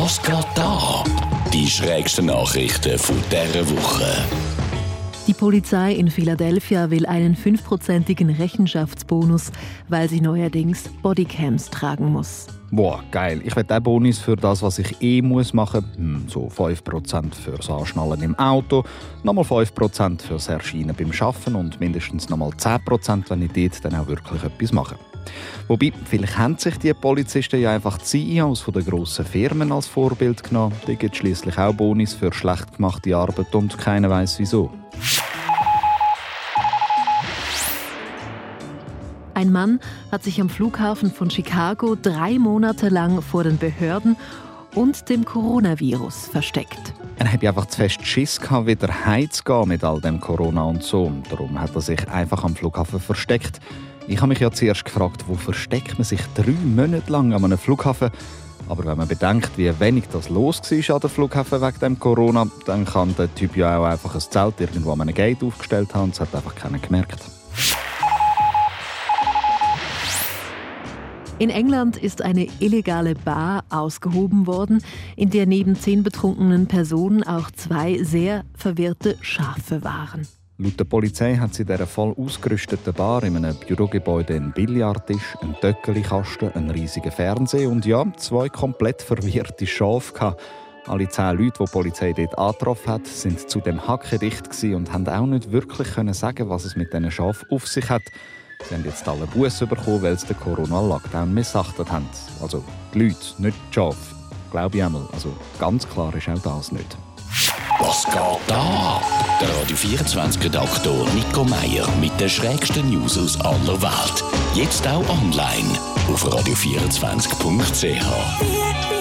Was geht da? Die schrägsten Nachrichten von dieser Woche. Die Polizei in Philadelphia will einen fünfprozentigen Rechenschaftsbonus, weil sie neuerdings Bodycams tragen muss. Boah, geil. Ich will den Bonus für das, was ich eh muss machen muss. Hm, so 5% fürs Anschnallen im Auto, nochmal 5% fürs Erscheinen beim Arbeiten und mindestens nochmal 10%, wenn ich dort dann auch wirklich etwas mache. Wobei, vielleicht haben sich die Polizisten ja einfach die CEOs den grossen Firmen als Vorbild genommen. Die gibt schließlich auch Bonus für schlecht gemachte Arbeit und keiner weiß wieso. Ein Mann hat sich am Flughafen von Chicago drei Monate lang vor den Behörden und dem Coronavirus versteckt. Er hatte einfach zu fest Schiss, gehabt, wieder heimzugehen mit all dem Corona und so. darum hat er sich einfach am Flughafen versteckt. Ich habe mich ja zuerst gefragt, wo versteckt man sich drei Monate lang an einem Flughafen? Aber wenn man bedenkt, wie wenig das los war an der Flughafen wegen dem Corona, dann kann der Typ ja auch einfach ein Zelt irgendwo an einem Gate aufgestellt haben. Das hat einfach keiner gemerkt. In England ist eine illegale Bar ausgehoben worden, in der neben zehn betrunkenen Personen auch zwei sehr verwirrte Schafe waren. Laut der Polizei hat sie in dieser voll ausgerüsteten Bar in einem Bürogebäude einen Billardtisch, einen Töckelikasten, einen riesigen Fernseher und ja, zwei komplett verwirrte Schafe gehabt. Alle zehn Leute, die die Polizei dort angetroffen hat, sind zudem hackedicht und haben auch nicht wirklich sagen, was es mit diesen Schafen auf sich hat. Sie haben jetzt alle Buße bekommen, weil sie den Corona-Lockdown missachtet haben. Also die Leute, nicht die Schafe. Glaube ich einmal. Also ganz klar ist auch das nicht. Was geht da? Der Radio 24 Redaktor Nico Meier mit den schrägsten News aus aller Welt. Jetzt auch online auf radio24.ch.